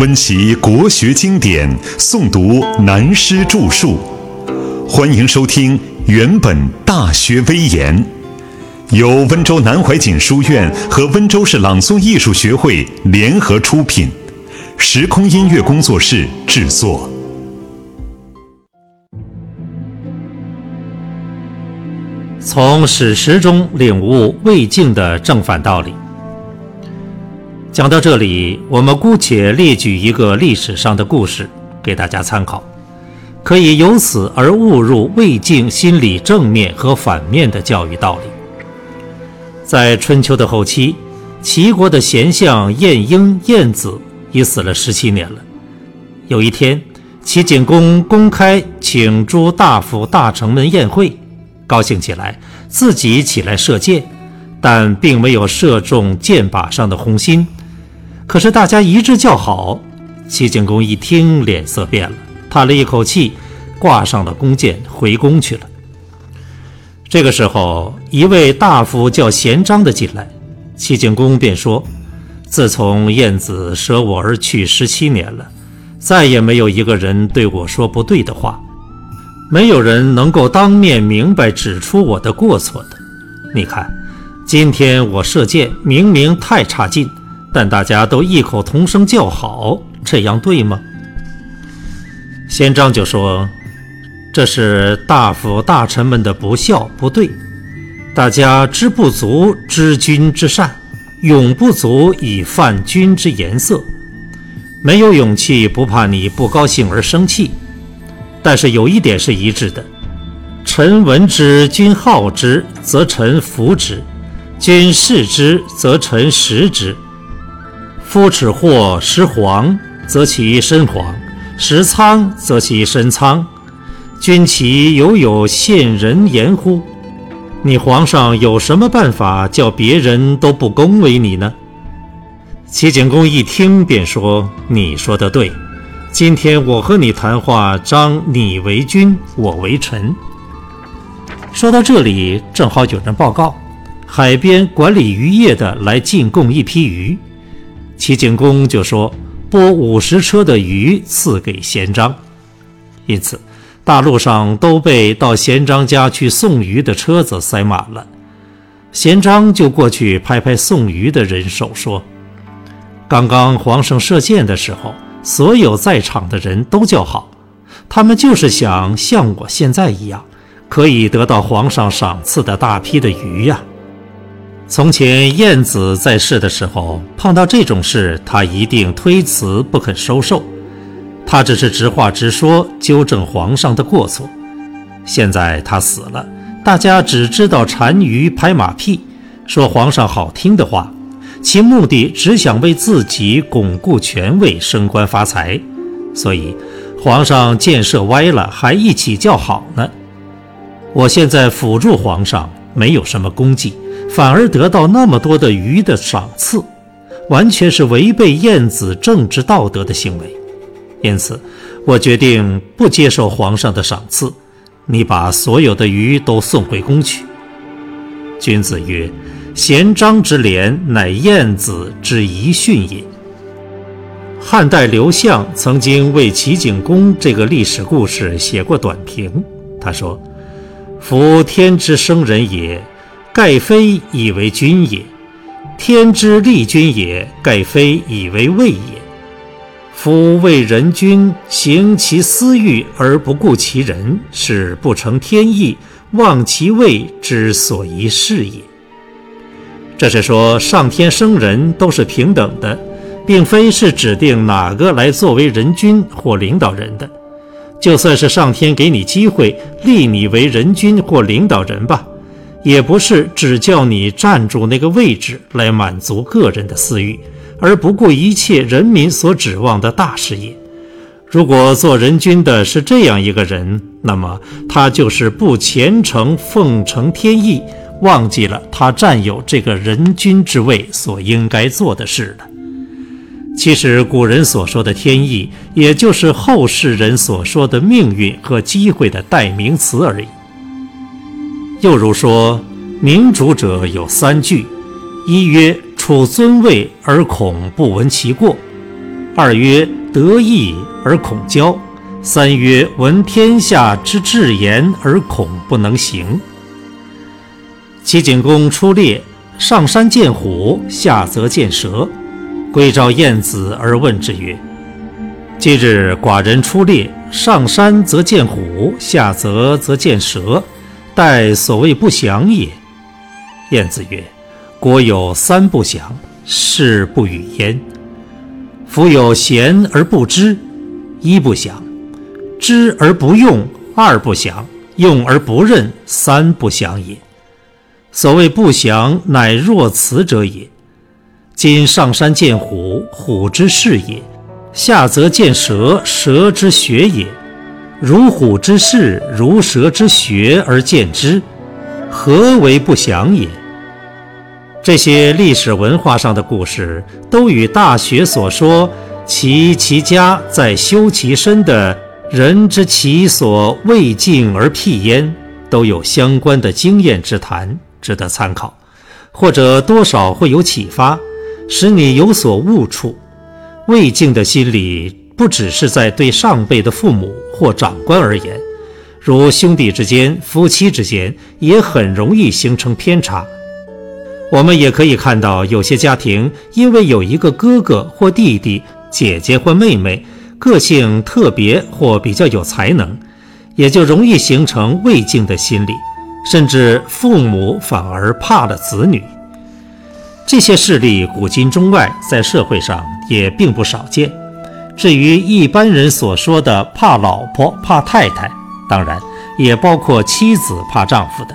温习国学经典，诵读南师著述。欢迎收听《原本大学威严》，由温州南怀瑾书院和温州市朗诵艺术学会联合出品，时空音乐工作室制作。从史实中领悟魏晋的正反道理。讲到这里，我们姑且列举一个历史上的故事给大家参考，可以由此而悟入魏晋心理正面和反面的教育道理。在春秋的后期，齐国的贤相晏婴、晏子已死了十七年了。有一天，齐景公公开请诸大夫大臣们宴会。高兴起来，自己起来射箭，但并没有射中箭靶上的红心。可是大家一致叫好，齐景公一听，脸色变了，叹了一口气，挂上了弓箭，回宫去了。这个时候，一位大夫叫贤章的进来，齐景公便说：“自从晏子舍我而去十七年了，再也没有一个人对我说不对的话。”没有人能够当面明白指出我的过错的。你看，今天我射箭明明太差劲，但大家都异口同声叫好，这样对吗？先章就说：“这是大夫大臣们的不孝不对，大家知不足知君之善，勇不足以犯君之颜色，没有勇气，不怕你不高兴而生气。”但是有一点是一致的：臣闻之，君好之，则臣服之；君视之，则臣食之。夫齿或食黄，则其身黄；食苍，则其身苍。君其犹有陷人言乎？你皇上有什么办法叫别人都不恭维你呢？齐景公一听便说：“你说的对。”今天我和你谈话，张你为君，我为臣。说到这里，正好有人报告，海边管理渔业的来进贡一批鱼，齐景公就说拨五十车的鱼赐给贤章。因此，大路上都被到贤章家去送鱼的车子塞满了。贤章就过去拍拍送鱼的人手，说：“刚刚皇上射箭的时候。”所有在场的人都叫好，他们就是想像我现在一样，可以得到皇上赏赐的大批的鱼呀。从前晏子在世的时候，碰到这种事，他一定推辞不肯收受，他只是直话直说，纠正皇上的过错。现在他死了，大家只知道单于拍马屁，说皇上好听的话。其目的只想为自己巩固权位、升官发财，所以皇上建设歪了，还一起叫好呢。我现在辅助皇上，没有什么功绩，反而得到那么多的鱼的赏赐，完全是违背晏子政治道德的行为。因此，我决定不接受皇上的赏赐。你把所有的鱼都送回宫去。君子曰。贤章之廉，乃晏子之遗训也。汉代刘向曾经为齐景公这个历史故事写过短评。他说：“夫天之生人也，盖非以为君也；天之立君也，盖非以为位也。夫为人君，行其私欲而不顾其人，是不成天意，忘其位之所宜是也。”这是说，上天生人都是平等的，并非是指定哪个来作为人君或领导人的。就算是上天给你机会立你为人君或领导人吧，也不是只叫你站住那个位置来满足个人的私欲，而不顾一切人民所指望的大事业。如果做人君的是这样一个人，那么他就是不虔诚奉承天意。忘记了他占有这个人君之位所应该做的事了。其实古人所说的天意，也就是后世人所说的命运和机会的代名词而已。又如说，明主者有三惧：一曰处尊位而恐不闻其过；二曰得意而恐骄，三曰闻天下之至言而恐不能行。齐景公出猎，上山见虎，下则见蛇，归召晏子而问之曰：“今日寡人出猎，上山则见虎，下则则见蛇，待所谓不祥也。”晏子曰：“国有三不祥，是不与焉。夫有贤而不知，一不祥；知而不用，二不祥；用而不任，三不祥也。所谓不祥，乃若此者也。今上山见虎，虎之视也；下则见蛇，蛇之学也。如虎之视，如蛇之学而见之，何为不祥也？”这些历史文化上的故事，都与《大学》所说“其其家在修其身”的“人之其所未尽而辟焉”都有相关的经验之谈，值得参考，或者多少会有启发，使你有所悟处。未敬的心理，不只是在对上辈的父母或长官而言，如兄弟之间、夫妻之间，也很容易形成偏差。我们也可以看到，有些家庭因为有一个哥哥或弟弟、姐姐或妹妹，个性特别或比较有才能，也就容易形成畏敬的心理，甚至父母反而怕了子女。这些事例古今中外，在社会上也并不少见。至于一般人所说的怕老婆、怕太太，当然也包括妻子怕丈夫的，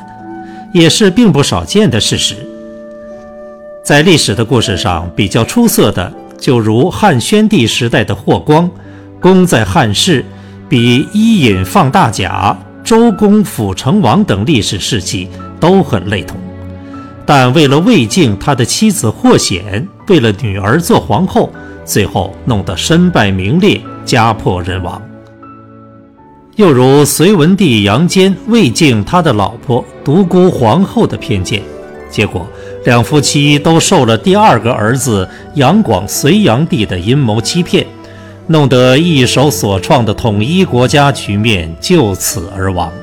也是并不少见的事实。在历史的故事上比较出色的，就如汉宣帝时代的霍光，功在汉室，比伊尹放大甲、周公辅成王等历史事迹都很类同。但为了魏晋他的妻子霍显，为了女儿做皇后，最后弄得身败名裂，家破人亡。又如隋文帝杨坚魏敬他的老婆独孤皇后的偏见，结果。两夫妻都受了第二个儿子杨广隋炀帝的阴谋欺骗，弄得一手所创的统一国家局面就此而亡。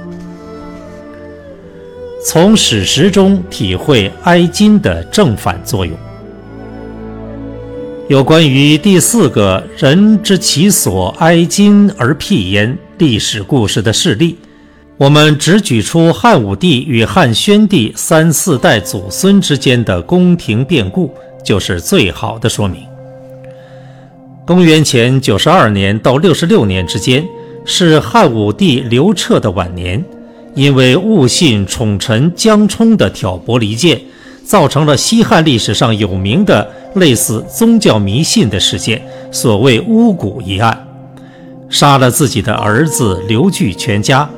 从史实中体会哀矜的正反作用。有关于第四个人之其所哀矜而辟焉历史故事的事例。我们只举出汉武帝与汉宣帝三四代祖孙之间的宫廷变故，就是最好的说明。公元前九十二年到六十六年之间，是汉武帝刘彻的晚年，因为误信宠臣江充的挑拨离间，造成了西汉历史上有名的类似宗教迷信的事件——所谓巫蛊一案，杀了自己的儿子刘据全家。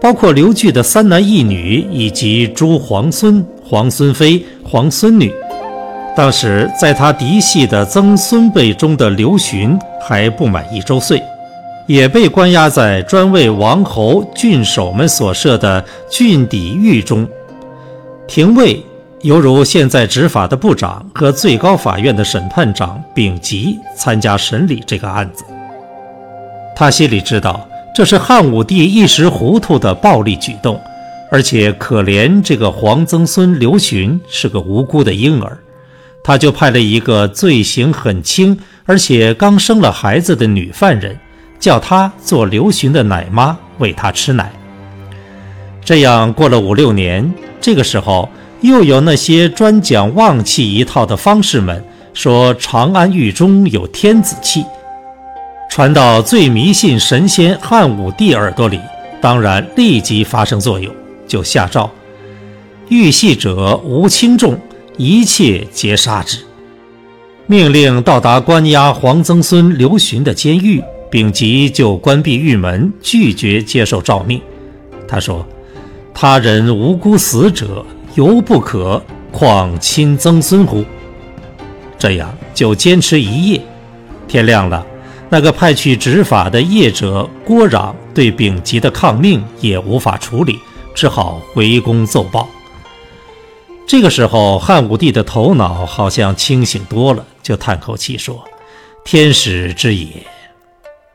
包括刘据的三男一女以及诸皇孙、皇孙妃、皇孙女。当时在他嫡系的曾孙辈中的刘询还不满一周岁，也被关押在专为王侯、郡守们所设的郡邸狱中。廷尉犹如现在执法的部长和最高法院的审判长丙吉参加审理这个案子。他心里知道。这是汉武帝一时糊涂的暴力举动，而且可怜这个皇曾孙刘询是个无辜的婴儿，他就派了一个罪行很轻，而且刚生了孩子的女犯人，叫他做刘询的奶妈，喂他吃奶。这样过了五六年，这个时候又有那些专讲旺气一套的方士们说长安狱中有天子气。传到最迷信神仙汉武帝耳朵里，当然立即发生作用，就下诏：遇戏者无轻重，一切皆杀之。命令到达关押皇曾孙刘询的监狱，丙吉就关闭玉门，拒绝接受诏命。他说：“他人无辜死者，犹不可，况亲曾孙乎？”这样就坚持一夜。天亮了。那个派去执法的业者郭壤对丙吉的抗命也无法处理，只好回宫奏报。这个时候，汉武帝的头脑好像清醒多了，就叹口气说：“天使之也。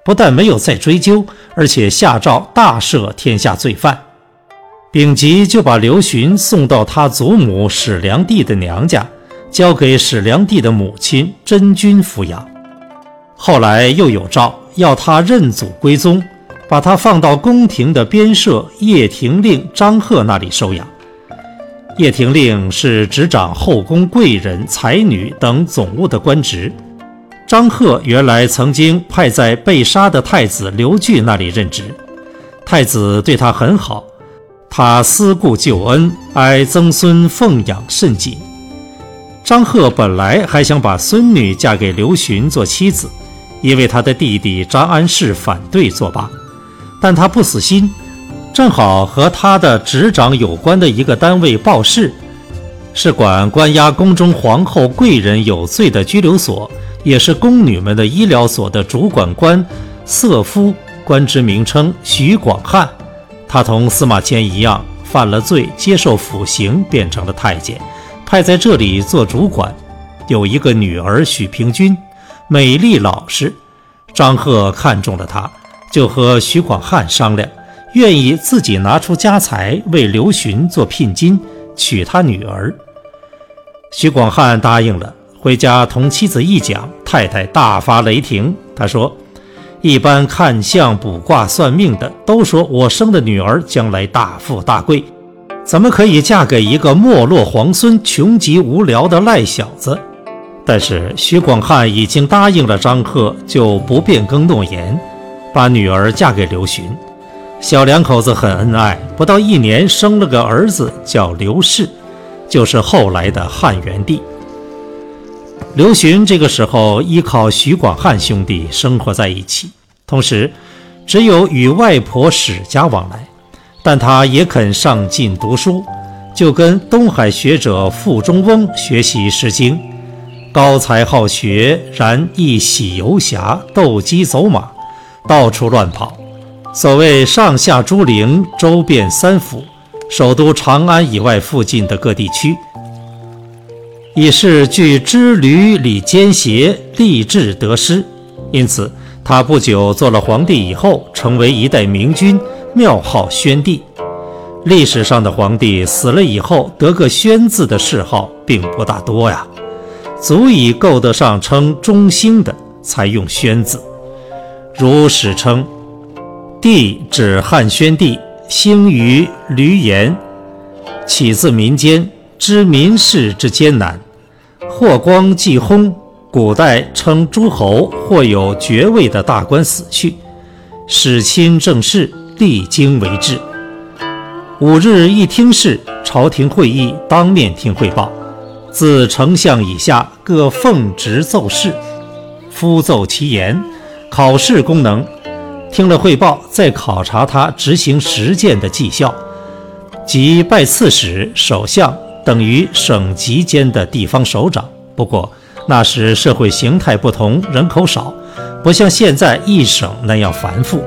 不但没有再追究，而且下诏大赦天下罪犯。丙吉就把刘询送到他祖母史良娣的娘家，交给史良娣的母亲真君抚养。后来又有诏要他认祖归宗，把他放到宫廷的边舍掖庭令张贺那里收养。掖庭令是执掌后宫贵人、才女等总务的官职。张贺原来曾经派在被杀的太子刘据那里任职，太子对他很好。他思故旧恩，哀曾孙奉养甚谨。张贺本来还想把孙女嫁给刘询做妻子，因为他的弟弟张安世反对作罢。但他不死心，正好和他的执掌有关的一个单位报事，是管关押宫中皇后贵人有罪的拘留所，也是宫女们的医疗所的主管官瑟夫，官职名称徐广汉。他同司马迁一样犯了罪，接受腐刑，变成了太监，派在这里做主管。有一个女儿许平君，美丽老实。张贺看中了她，就和徐广汉商量，愿意自己拿出家财为刘询做聘金，娶她女儿。徐广汉答应了，回家同妻子一讲，太太大发雷霆。他说。一般看相、卜卦、算命的都说我生的女儿将来大富大贵，怎么可以嫁给一个没落皇孙、穷极无聊的赖小子？但是徐广汉已经答应了张贺，就不变更诺言，把女儿嫁给刘询。小两口子很恩爱，不到一年生了个儿子，叫刘氏，就是后来的汉元帝。刘询这个时候依靠徐广汉兄弟生活在一起，同时只有与外婆史家往来，但他也肯上进读书，就跟东海学者傅中翁学习《诗经》，高才好学，然亦喜游侠，斗鸡走马，到处乱跑。所谓上下诸陵，周遍三府，首都长安以外附近的各地区。以是据知履里兼邪，立志得失，因此他不久做了皇帝以后，成为一代明君，庙号宣帝。历史上的皇帝死了以后得个宣字的谥号并不大多呀，足以够得上称中兴的才用宣字。如史称，帝指汉宣帝，兴于闾阎，起自民间，知民事之艰难。霍光继薨，古代称诸侯或有爵位的大官死去，使亲政事，历经为治。五日一听事，朝廷会议当面听汇报，自丞相以下各奉职奏事，夫奏其言，考试功能。听了汇报，再考察他执行实践的绩效，即拜刺史、首相。等于省级间的地方首长。不过那时社会形态不同，人口少，不像现在一省那样繁复。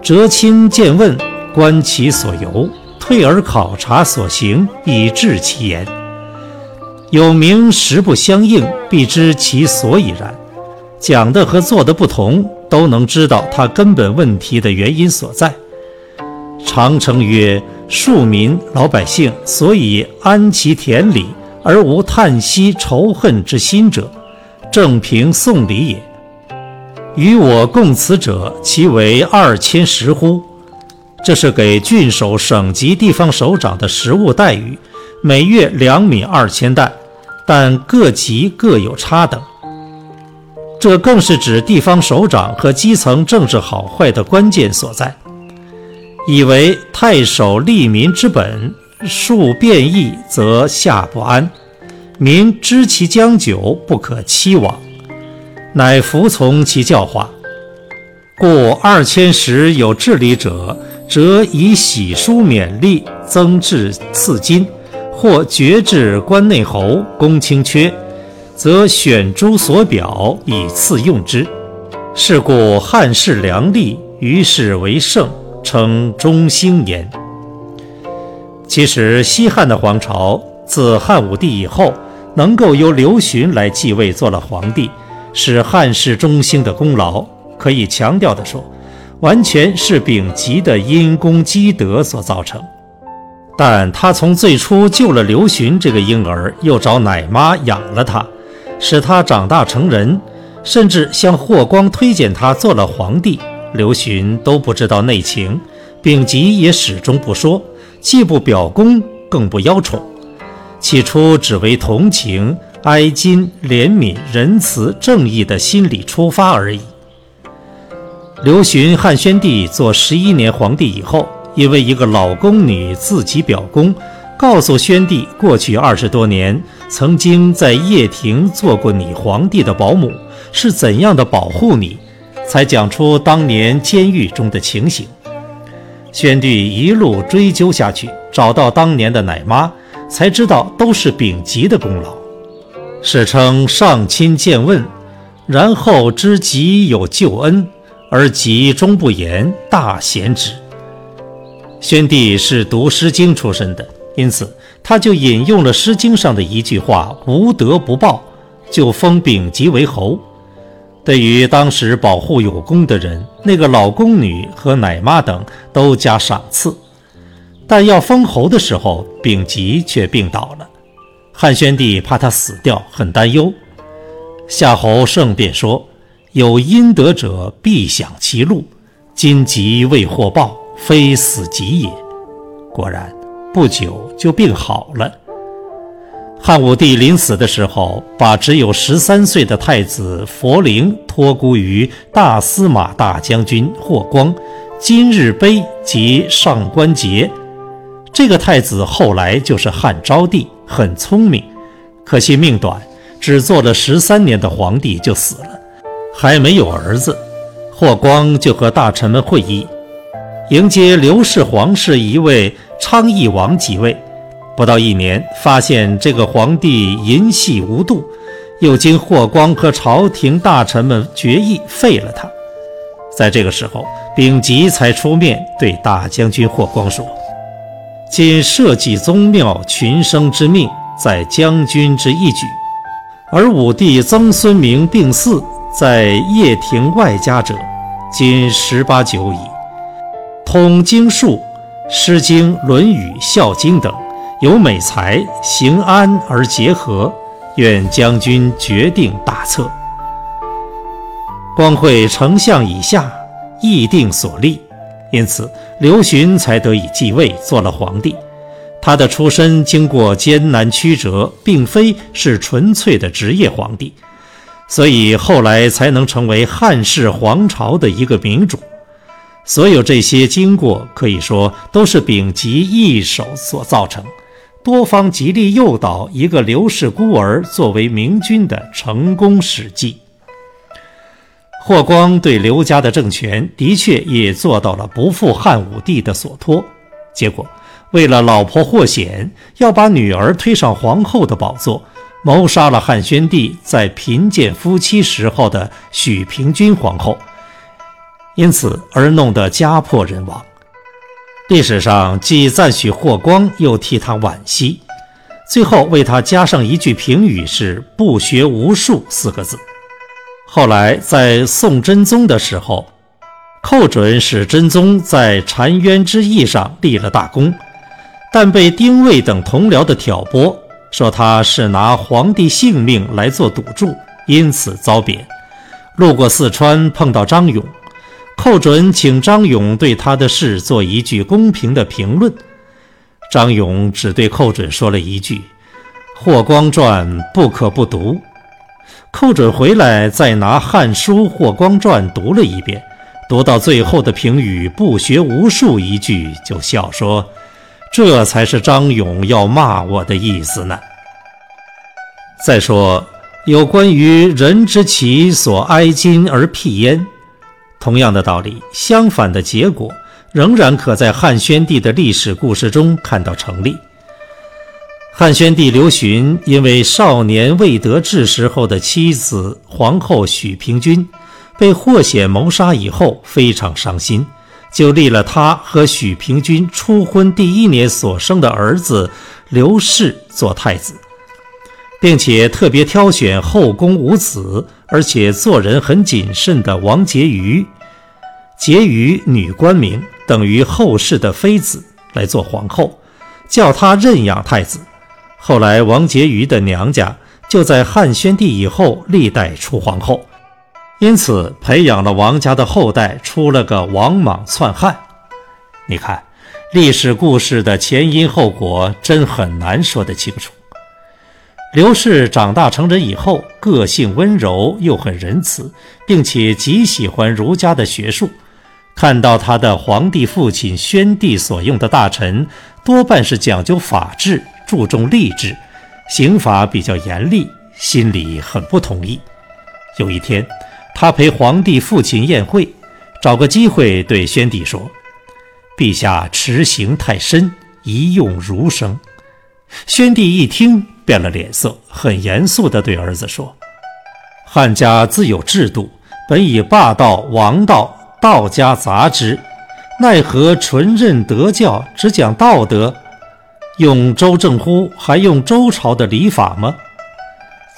折亲见问，观其所由，退而考察所行，以治其言。有名实不相应，必知其所以然。讲的和做的不同，都能知道他根本问题的原因所在。长城曰。庶民老百姓所以安其田里而无叹息仇恨之心者，正凭送礼也。与我共此者，其为二千石乎？这是给郡守、省级地方首长的实物待遇，每月两米二千担，但各级各有差等。这更是指地方首长和基层政治好坏的关键所在。以为太守利民之本，数变异则下不安，民知其将久，不可期往，乃服从其教化。故二千石有治理者，则以喜书勉励，增至赐金；或爵至关内侯，公卿缺，则选诸所表以赐用之。是故汉室良吏，于是为盛。称中兴焉。其实西汉的皇朝自汉武帝以后，能够由刘询来继位做了皇帝，是汉室中兴的功劳，可以强调地说，完全是丙吉的因功积德所造成。但他从最初救了刘询这个婴儿，又找奶妈养了他，使他长大成人，甚至向霍光推荐他做了皇帝，刘询都不知道内情，丙吉也始终不说，既不表功，更不邀宠。起初只为同情、哀矜、怜悯、仁慈、正义的心理出发而已。刘询汉宣帝做十一年皇帝以后。因为一个老宫女自己表功，告诉宣帝，过去二十多年曾经在掖庭做过你皇帝的保姆，是怎样的保护你，才讲出当年监狱中的情形。宣帝一路追究下去，找到当年的奶妈，才知道都是丙吉的功劳。史称上亲见问，然后知吉有救恩，而吉终不言，大贤之。宣帝是读《诗经》出身的，因此他就引用了《诗经》上的一句话：“无德不报”，就封丙吉为侯。对于当时保护有功的人，那个老宫女和奶妈等都加赏赐。但要封侯的时候，丙吉却病倒了。汉宣帝怕他死掉，很担忧。夏侯胜便说：“有阴德者必享其禄，今吉未获报。”非死即也。果然，不久就病好了。汉武帝临死的时候，把只有十三岁的太子佛陵托孤于大司马大将军霍光，今日碑及上官桀。这个太子后来就是汉昭帝，很聪明，可惜命短，只做了十三年的皇帝就死了，还没有儿子。霍光就和大臣们会议。迎接刘氏皇室一位昌邑王即位，不到一年，发现这个皇帝淫戏无度，又经霍光和朝廷大臣们决议废了他。在这个时候，丙吉才出面对大将军霍光说：“今社稷宗庙群生之命，在将军之一举；而武帝曾孙明病逝，在掖庭外家者，今十八九矣。”通经术，《诗经》《论语》《孝经》等，有美才，行安而结合。愿将军决定大策。光会丞相以下，议定所立，因此刘询才得以继位，做了皇帝。他的出身经过艰难曲折，并非是纯粹的职业皇帝，所以后来才能成为汉室皇朝的一个明主。所有这些经过，可以说都是丙吉一手所造成，多方极力诱导一个刘氏孤儿作为明君的成功史迹。霍光对刘家的政权的确也做到了不负汉武帝的所托，结果为了老婆霍显要把女儿推上皇后的宝座，谋杀了汉宣帝在贫贱夫妻时候的许平君皇后。因此而弄得家破人亡。历史上既赞许霍光，又替他惋惜，最后为他加上一句评语是“不学无术”四个字。后来在宋真宗的时候，寇准使真宗在澶渊之役上立了大功，但被丁谓等同僚的挑拨，说他是拿皇帝性命来做赌注，因此遭贬。路过四川，碰到张勇。寇准请张勇对他的事做一句公平的评论，张勇只对寇准说了一句：“霍光传不可不读。”寇准回来再拿《汉书·霍光传》读了一遍，读到最后的评语“不学无术”一句，就笑说：“这才是张勇要骂我的意思呢。”再说有关于“人之其所哀矜而辟焉”。同样的道理，相反的结果仍然可在汉宣帝的历史故事中看到成立。汉宣帝刘询因为少年未得志时候的妻子皇后许平君被霍显谋杀以后，非常伤心，就立了他和许平君初婚第一年所生的儿子刘氏做太子。并且特别挑选后宫无子，而且做人很谨慎的王婕妤，婕妤女官名，等于后世的妃子来做皇后，叫她认养太子。后来王婕妤的娘家就在汉宣帝以后历代出皇后，因此培养了王家的后代，出了个王莽篡汉。你看，历史故事的前因后果真很难说得清楚。刘氏长大成人以后，个性温柔又很仁慈，并且极喜欢儒家的学术。看到他的皇帝父亲宣帝所用的大臣多半是讲究法治、注重吏治，刑罚比较严厉，心里很不同意。有一天，他陪皇帝父亲宴会，找个机会对宣帝说。陛下持刑太深，宜用儒生。宣帝一听，变了脸色，很严肃地对儿子说：“汉家自有制度，本以霸道、王道、道家杂之，奈何纯任德教，只讲道德？用周正乎？还用周朝的礼法吗？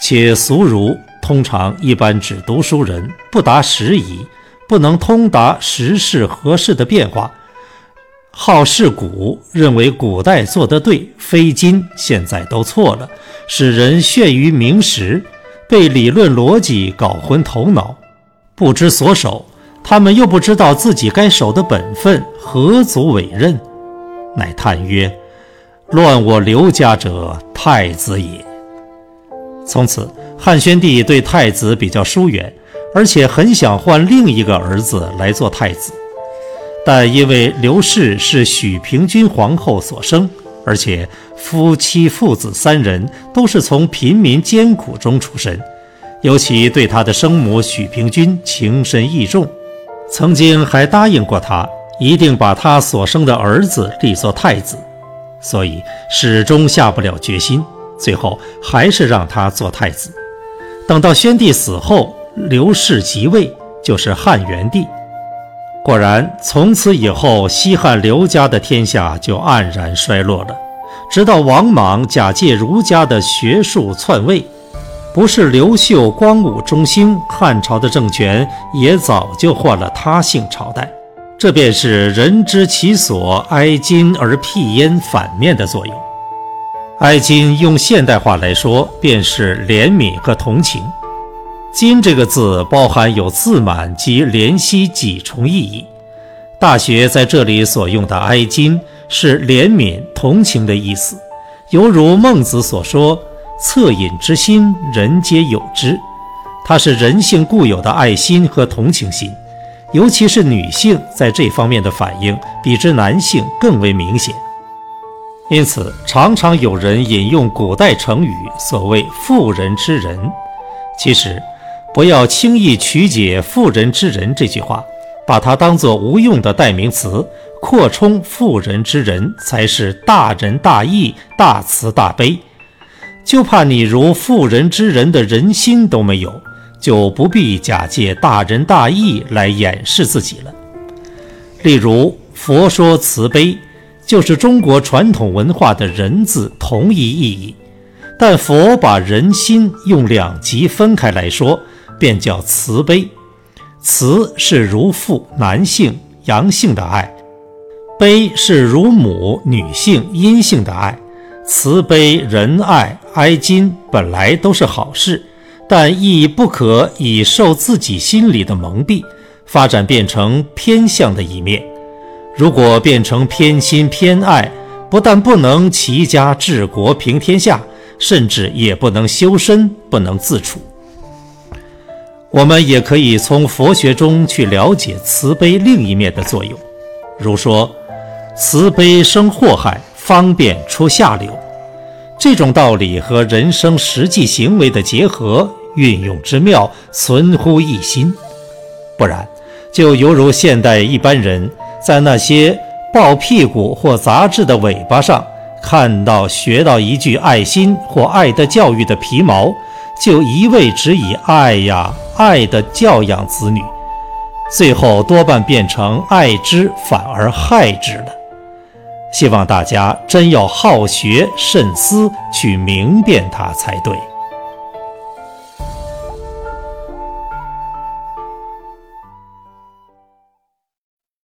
且俗儒通常一般指读书人，不达时宜，不能通达时事合适的变化。”好事古，认为古代做得对，非今现在都错了，使人眩于名实，被理论逻辑搞昏头脑，不知所守。他们又不知道自己该守的本分，何足委任？乃叹曰：“乱我刘家者，太子也。”从此，汉宣帝对太子比较疏远，而且很想换另一个儿子来做太子。但因为刘氏是许平君皇后所生，而且夫妻父子三人都是从贫民艰苦中出身，尤其对他的生母许平君情深意重，曾经还答应过他，一定把他所生的儿子立作太子，所以始终下不了决心，最后还是让他做太子。等到宣帝死后，刘氏即位，就是汉元帝。果然，从此以后，西汉刘家的天下就黯然衰落了。直到王莽假借儒家的学术篡位，不是刘秀光武中兴，汉朝的政权也早就换了他姓朝代。这便是人知其所，哀今而辟焉反面的作用。哀今用现代话来说，便是怜悯和同情。今这个字包含有自满及怜惜几重意义。大学在这里所用的“哀今”是怜悯、同情的意思，犹如孟子所说：“恻隐之心，人皆有之。”它是人性固有的爱心和同情心，尤其是女性在这方面的反应比之男性更为明显。因此，常常有人引用古代成语，所谓“妇人之仁”，其实。不要轻易曲解“妇人之仁”这句话，把它当作无用的代名词，扩充“妇人之仁”才是大仁大义、大慈大悲。就怕你如妇人之仁的人心都没有，就不必假借大仁大义来掩饰自己了。例如，佛说慈悲，就是中国传统文化的“仁”字同一意义，但佛把人心用两极分开来说。便叫慈悲，慈是如父男性阳性的爱，悲是如母女性阴性的爱。慈悲仁爱哀矜本来都是好事，但亦不可以受自己心里的蒙蔽，发展变成偏向的一面。如果变成偏心偏爱，不但不能齐家治国平天下，甚至也不能修身，不能自处。我们也可以从佛学中去了解慈悲另一面的作用，如说，慈悲生祸害，方便出下流。这种道理和人生实际行为的结合运用之妙，存乎一心。不然，就犹如现代一般人在那些抱屁股或杂志的尾巴上看到、学到一句爱心或爱的教育的皮毛。就一味只以爱呀爱的教养子女，最后多半变成爱之反而害之了。希望大家真要好学慎思，去明辨它才对。